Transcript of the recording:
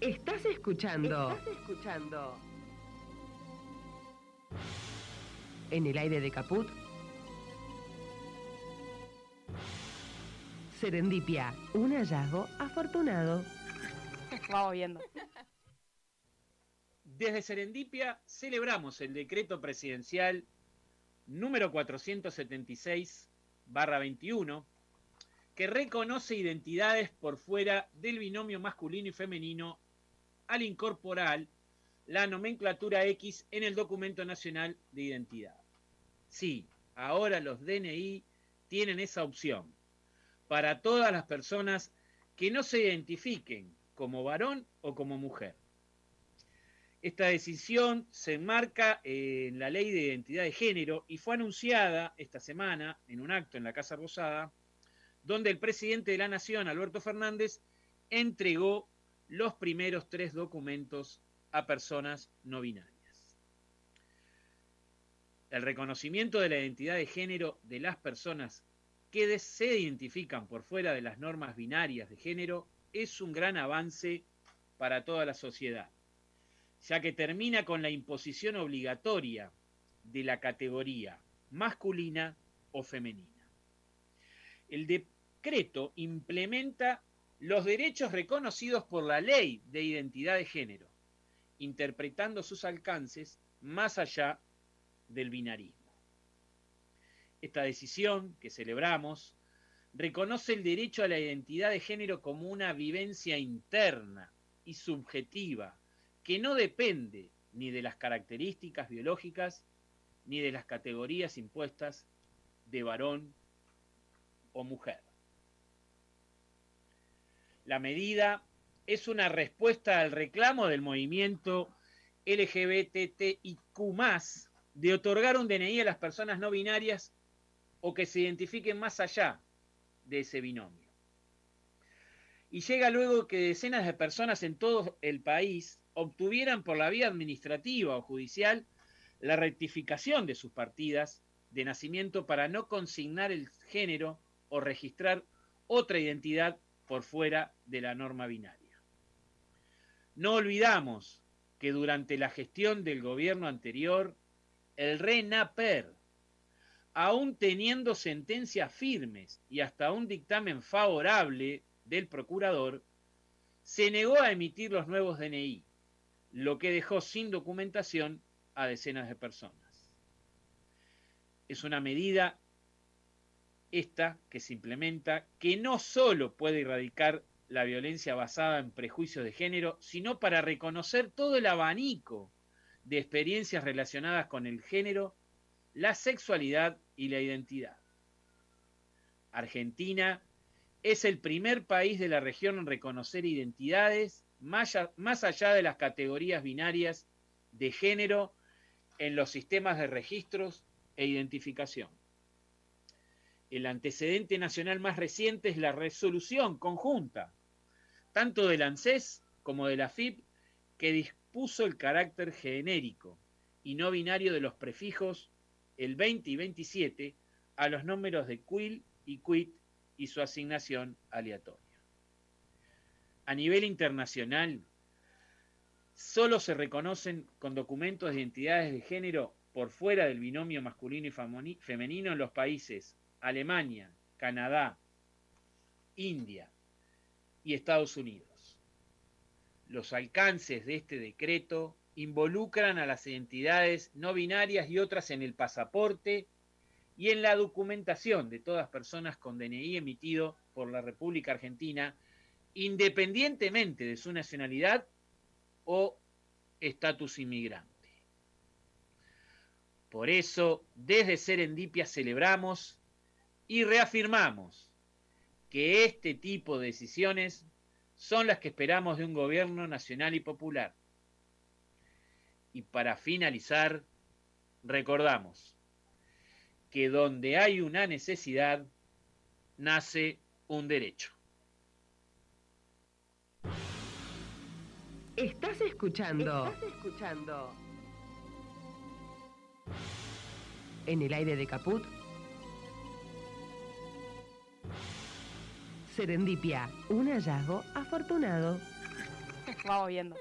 Estás escuchando. Estás escuchando. En el aire de Caput. Serendipia, un hallazgo afortunado. Vamos viendo. Desde Serendipia celebramos el decreto presidencial número 476-21 que reconoce identidades por fuera del binomio masculino y femenino al incorporar la nomenclatura X en el documento nacional de identidad. Sí, ahora los DNI tienen esa opción para todas las personas que no se identifiquen como varón o como mujer. Esta decisión se enmarca en la ley de identidad de género y fue anunciada esta semana en un acto en la Casa Rosada, donde el presidente de la Nación, Alberto Fernández, entregó los primeros tres documentos a personas no binarias. El reconocimiento de la identidad de género de las personas que se identifican por fuera de las normas binarias de género es un gran avance para toda la sociedad ya que termina con la imposición obligatoria de la categoría masculina o femenina. El decreto implementa los derechos reconocidos por la ley de identidad de género, interpretando sus alcances más allá del binarismo. Esta decisión que celebramos reconoce el derecho a la identidad de género como una vivencia interna y subjetiva que no depende ni de las características biológicas ni de las categorías impuestas de varón o mujer. La medida es una respuesta al reclamo del movimiento LGBTIQ de otorgar un DNI a las personas no binarias o que se identifiquen más allá de ese binomio. Y llega luego que decenas de personas en todo el país obtuvieran por la vía administrativa o judicial la rectificación de sus partidas de nacimiento para no consignar el género o registrar otra identidad por fuera de la norma binaria. No olvidamos que durante la gestión del gobierno anterior, el RENAPER, aún teniendo sentencias firmes y hasta un dictamen favorable del procurador, se negó a emitir los nuevos DNI, lo que dejó sin documentación a decenas de personas. Es una medida esta que se implementa que no solo puede erradicar la violencia basada en prejuicios de género, sino para reconocer todo el abanico de experiencias relacionadas con el género, la sexualidad y la identidad. Argentina es el primer país de la región en reconocer identidades más, allá de las categorías binarias de género en los sistemas de registros e identificación. El antecedente nacional más reciente es la resolución conjunta, tanto del ANSES como de la FIP, que dispuso el carácter genérico y no binario de los prefijos el 20 y 27 a los números de QUIL y QUIT y su asignación aleatoria. A nivel internacional solo se reconocen con documentos de identidades de género por fuera del binomio masculino y femenino en los países Alemania, Canadá, India y Estados Unidos. Los alcances de este decreto involucran a las identidades no binarias y otras en el pasaporte y en la documentación de todas personas con DNI emitido por la República Argentina independientemente de su nacionalidad o estatus inmigrante. Por eso, desde Serendipia celebramos y reafirmamos que este tipo de decisiones son las que esperamos de un gobierno nacional y popular. Y para finalizar, recordamos que donde hay una necesidad, nace un derecho. Estás escuchando. Estás escuchando. En el aire de Caput. Serendipia, un hallazgo afortunado. Vamos viendo.